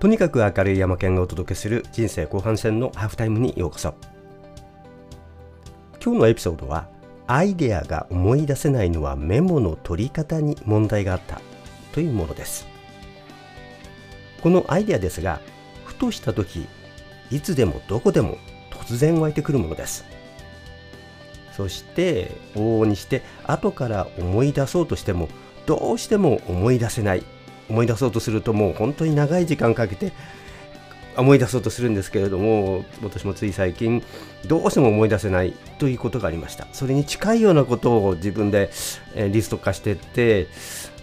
とにかく明るい山県がお届けする人生後半戦のハーフタイムにようこそ。今日のエピソードはアイデアが思い出せないのはメモの取り方に問題があったというものです。このアイデアですがふとした時いつでもどこでも突然湧いてくるものです。そして往々にして後から思い出そうとしてもどうしても思い出せない思い出そうとするともう本当に長い時間かけて思い出そうとするんですけれども私もつい最近どうしても思い出せないということがありました。それに近いようなことを自分で、えリスト化していって、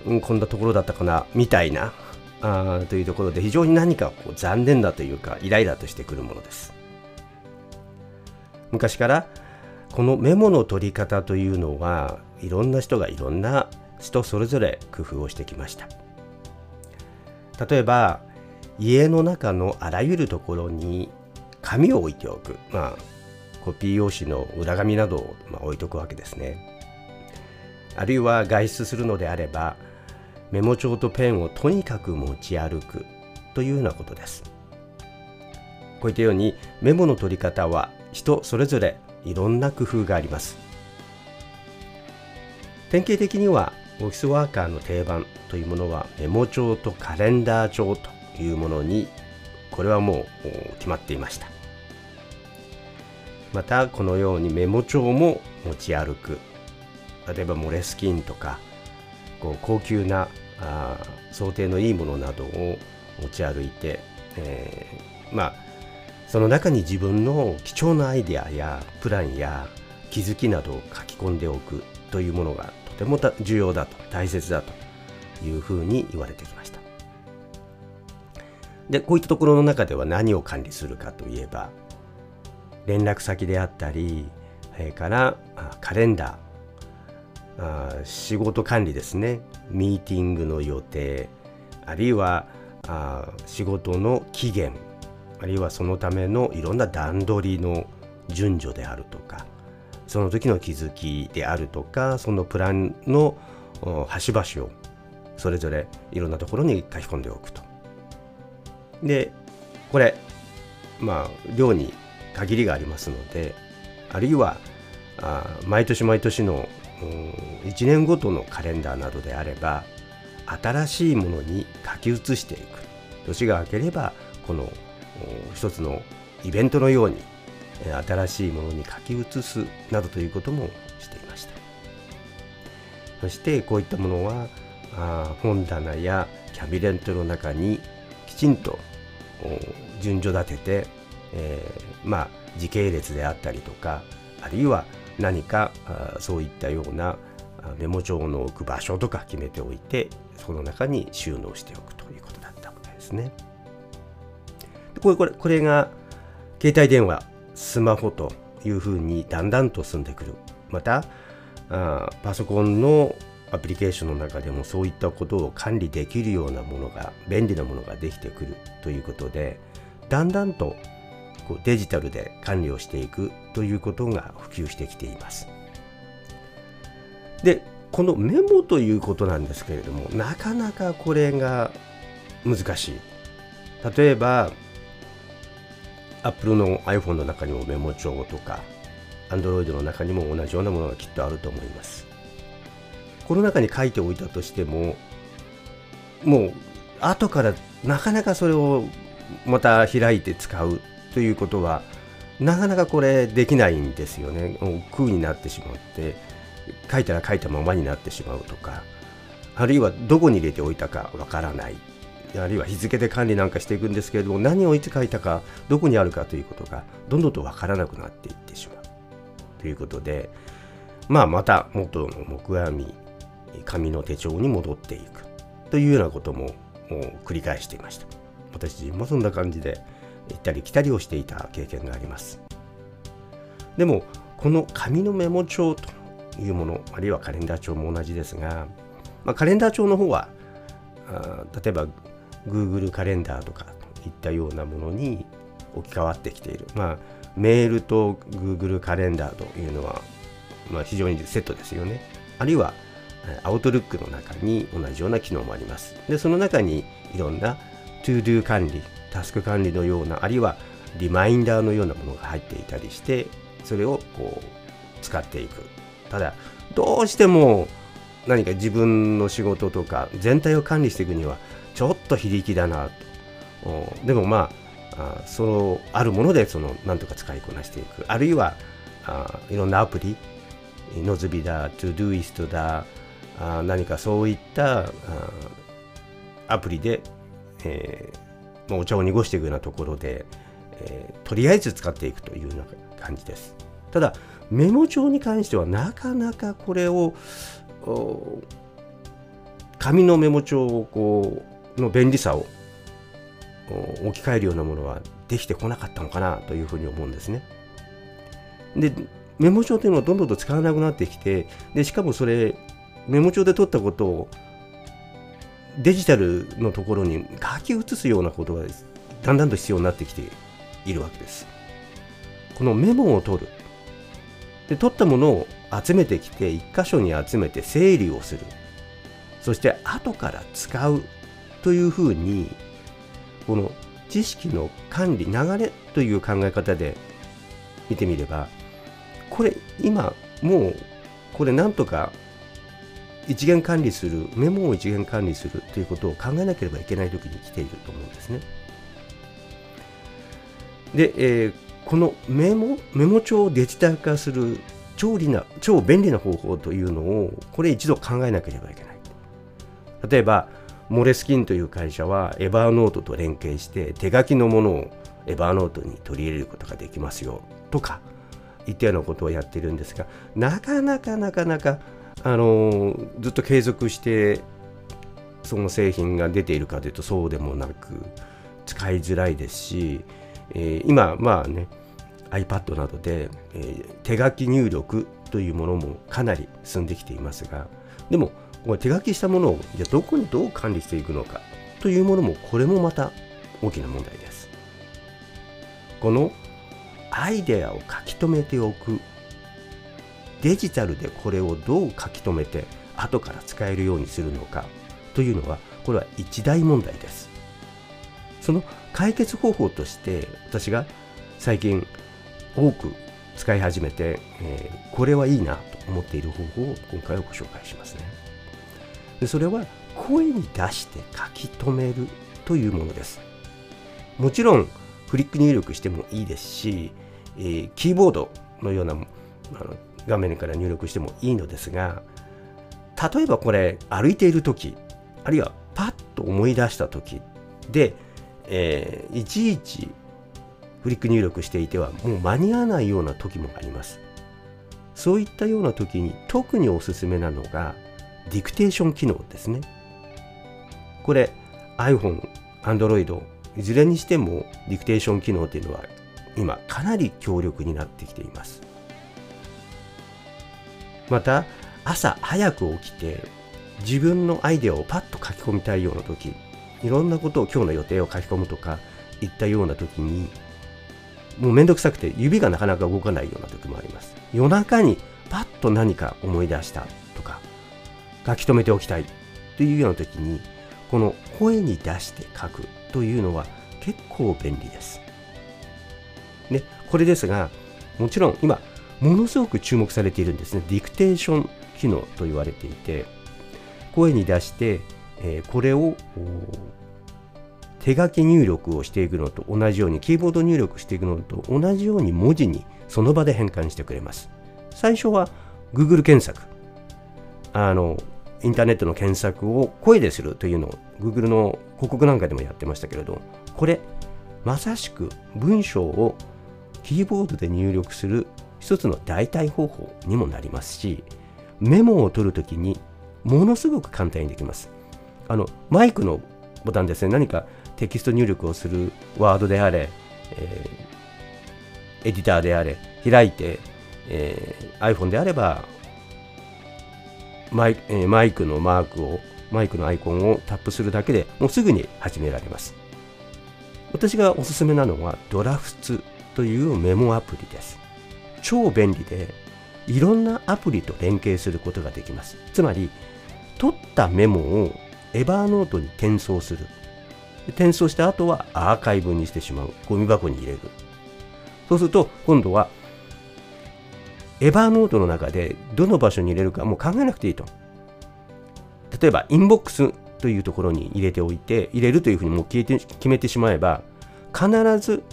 うん、こんなところだったかなみたいなあというところで非常に何かこう残念だというかイライラとしてくるものです。昔からこのメモの取り方というのはいろんな人がいろんな人それぞれ工夫をしてきました。例えば家の中のあらゆるところに紙を置いておく。まあコピー用紙の裏紙などを、まあ、置いとくわけですね。あるいは外出するのであればメモ帳とペンをとにかく持ち歩く。というようなことです。こういったようにメモの取り方は人それぞれいろんな工夫があります。典型的にはオフィスワーカーの定番というものはメモ帳とカレンダー帳というものにこれはもう決まっていました。またこのようにメモ帳も持ち歩く。例えばモレスキンとかこう高級なあ想定のいいものなどを持ち歩いて、えー、まあその中に自分の貴重なアイデアやプランや気づきなどを書き込んでおくというものがても重要だと大切だというふうに言われてきましたでこういったところの中では何を管理するかといえば連絡先であったりそれからカレンダー仕事管理ですねミーティングの予定あるいは仕事の期限あるいはそのためのいろんな段取りの順序であるとかその時の気づきであるとかそのプランの端々をそれぞれいろんなところに書き込んでおくと。でこれまあ量に限りがありますのであるいはあ毎年毎年の1年ごとのカレンダーなどであれば新しいものに書き写していく年が明ければこの一つのイベントのように新しいものに書き写すなどということもしていましたそしてこういったものはあ本棚やキャビネットの中にきちんと順序立てて、えー、まあ時系列であったりとかあるいは何かそういったようなメモ帳の置く場所とか決めておいてその中に収納しておくということだったわけですね。これこれこれが携帯電話スマホというふうにだんだんと進んでくる。またあパソコンのアプリケーションの中でもそういったことを管理できるようなものが便利なものができてくるということでだんだんとこうデジタルで管理をしていくということが普及してきています。でこのメモということなんですけれどもなかなかこれが難しい。例えば Apple の iPhone の中にもメモ帳とか Android の中にも同じようなものがきっとあると思います。この中に書いておいたとしてももう後からなかなかそれをまた開いて使うということはなかなかこれできないんですよね。空になってしまって書いたら書いたままになってしまうとかあるいはどこに入れておいたかわからないあるいは日付で管理なんかしていくんですけれども何をいつ書いたかどこにあるかということがどんどんと分からなくなっていってしまう。ということでまあまた元の木阿弥紙の手帳に戻っていく。というようなことも繰り返していました。私自身もそんな感じで行ったり来たりをしていた経験があります。でもこの紙のメモ帳というものあるいはカレンダー帳も同じですが、まあ、カレンダー帳の方はあ例えば Google カレンダーとかといったようなものに置き換わってきている。まあ、メールと Google カレンダーというのは、まあ、非常にセットですよね。あるいは、アウトルックの中に同じような機能もあります。で、その中にいろんな to-do 管理タスク管理のようなあるいはリマインダーのようなものが入っていたりしてそれをこう使っていくただどうしても何か自分の仕事とか全体を管理していくにはちょっと非力だなと。でもまああそのあるものでそのなんとか使いこなしていく。あるいはあいろんなアプリノズビだ、トゥドゥイストだ、あ何かそういったあアプリで、えー、お茶を濁していくようなところで、えー、とりあえず使っていくというような感じです。ただ、メモ帳に関してはなかなかこれを紙のメモ帳をこうの便利さを置き換えるようなものはできてこなかったのかなというふうに思うんですね。でメモ帳というのはどんどんと使わなくなってきてでしかもそれメモ帳で取ったことをデジタルのところに書き写すようなことがだんだんと必要になってきているわけです。このメモを取る。で、取ったものを集めてきて、一箇所に集めて整理をする。そして後から使うというふうに、この知識の管理、流れという考え方で見てみれば、これ今もうこれなんとか一元管理するメモを一元管理するということを考えなければいけない時に来ていると思うんですね。で、えー、このメモメモ帳をデジタル化する超理な超便利な方法というのをこれ一度考えなければいけない。例えばモレスキンという会社はエバーノートと連携して手書きのものをエバーノートに取り入れることができますよとかいったようなことをやってるんですがなかなかなかなかあのずっと継続してその製品が出ているかというとそうでもなく使いづらいですし、えー、今まあね iPad などで、えー、手書き入力というものもかなり進んできていますがでも手書きしたものをじゃどこにどう管理していくのかというものもこれもまた大きな問題です。このアイデアを書き留めておく。デジタルでこれをどう書き留めて後から使えるようにするのかというのはこれは一大問題です。その解決方法として私が最近多く使い始めて、えー、これはいいなと思っている方法を今回はご紹介しますね。でそれは声に出して書き留めるというものです。もちろんフリック入力してもいいですし、えー、キーボードのようなあの画面から入力してもいいのですが例えばこれ歩いている時あるいはパッと思い出した時で、えー、いちいちフリック入力していてはもう間に合わないような時もあります。そういったような時に特におすすめなのがディクテーション機能ですね。これ iPhone、Android いずれにしてもディクテーション機能というのは今かなり強力になってきています。また朝早く起きて自分のアイデアをパッと書き込みたいような時いろんなことを今日の予定を書き込むとかいったような時にもうめんどくさくて指がなかなか動かないような時もあります。夜中にパッと何か思い出したとか書き留めておきたいというような時にこの声に出して書くというのは結構便利です。で、これですが、もちろん今、ものすごく注目されているんですね。ディクテーション機能と言われていて、声に出して、えー、これを手書き入力をしていくのと同じように、キーボード入力していくのと同じように文字にその場で変換してくれます。最初は Google 検索。あの、インターネットの検索を声でするというのを Google の広告なんかでもやってましたけれどこれまさしく文章をキーボードで入力する一つの代替方法にもなりますしメモを取るときにものすごく簡単にできます。あのマイクのボタンですね。何かテキスト入力をするワードであれ、えー、エディターであれ開いて、えー、iPhone であればマイ,、え、マイクのマークをマイクのアイコンをタップするだけでもうすぐに始められます。私がおすすめなのはドラフツというメモアプリです。超便利でいろんなアプリと連携することができます。つまり取ったメモをエバーノートに転送する。転送した後はアーカイブにしてしまう。ゴミ箱に入れる。そうすると今度はエヴァーノートの中でどの場所に入れるかもう考えなくていいと。例えばインボックスというところに入れておいて入れるというふうにもう決めて決めてしまえば必ず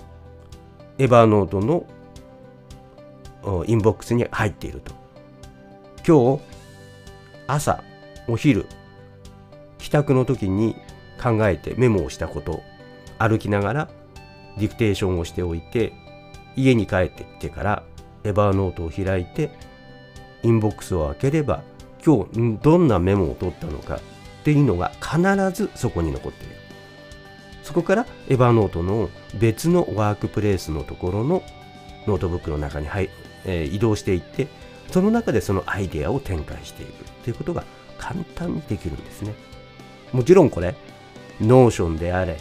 Evernote のインボックスに入っていると。今日朝お昼帰宅の時に考えてメモをしたこと歩きながらディクテーションをしておいて家に帰ってきてから Evernote を開いてインボックスを開ければ今日どんなメモを取ったのかっていうのが必ずそこに残っている。そこから Evernote の別のワークプレイスのところのノートブックの中に、はいえー、移動していってその中でそのアイデアを展開していく。ということが簡単にできるんですね。もちろんこれ Notion であれ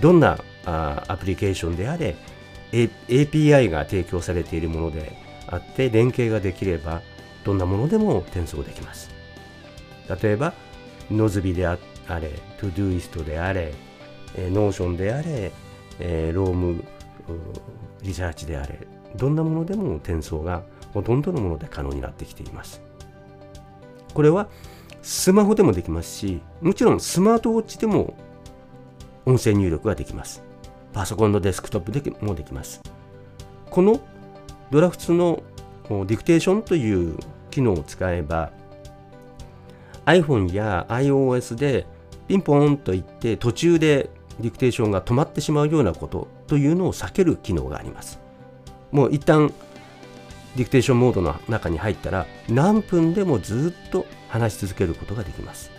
どんなあアプリケーションであれ A、API が提供されているものであって連携ができればどんなものでも転送できます。例えば Nozbe であれ Todoist であれえー、 Notion であれ、えー、 Roam Research であれどんなものでも転送がほとんどのもので可能になってきています。これはスマホでもできますしもちろんスマートウォッチでも音声入力ができます。パソコンのデスクトップでもできますこの Drafts のディクテーションという機能を使えば iPhone や iOS でピンポーンと言って途中でディクテーションが止まってしまうようなことというのを避ける機能があります。もう一旦ディクテーションモードの中に入ったら何分でもずっと話し続けることができます。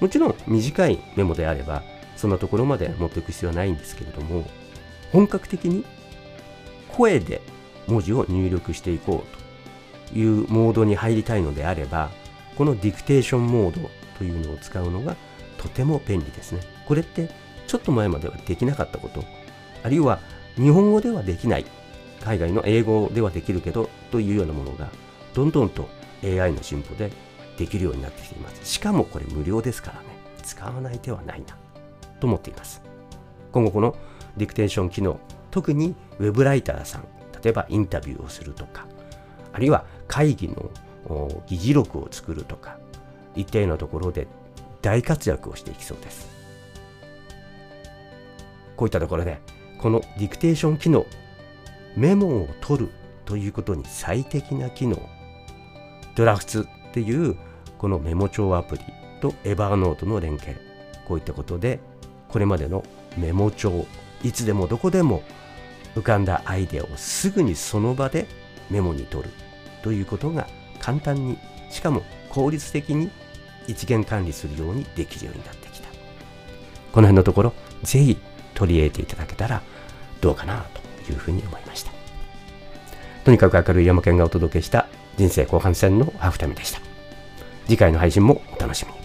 もちろん短いメモであればそんなところまで持っていく必要はないんですけれども本格的に声で文字を入力していこうというモードに入りたいのであればこのディクテーションモードというのを使うのがとても便利ですね。これってちょっと前まではできなかったこと、あるいは日本語ではできない、海外の英語ではできるけどというようなものが、どんどんと AI の進歩でできるようになってきています。しかもこれ無料ですからね、使わない手はないな、と思っています。今後このディクテーション機能、特にウェブライターさん、例えばインタビューをするとか、あるいは会議の議事録を作るとか、一定のところで大活躍をしていきそうです。こういったところで、このディクテーション機能、メモを取るということに最適な機能、ドラフツっていうこのメモ帳アプリとエバーノートの連携、こういったことで、これまでのメモ帳、いつでもどこでも浮かんだアイデアをすぐにその場でメモに取るということが簡単に、しかも効率的に一元管理するようにできるようになってきた。この辺のところ、ぜひ取り入れていただけたらどうかなというふうに思いました。とにかく明るい山県がお届けした人生後半戦のハーフタイムでした。次回の配信もお楽しみに。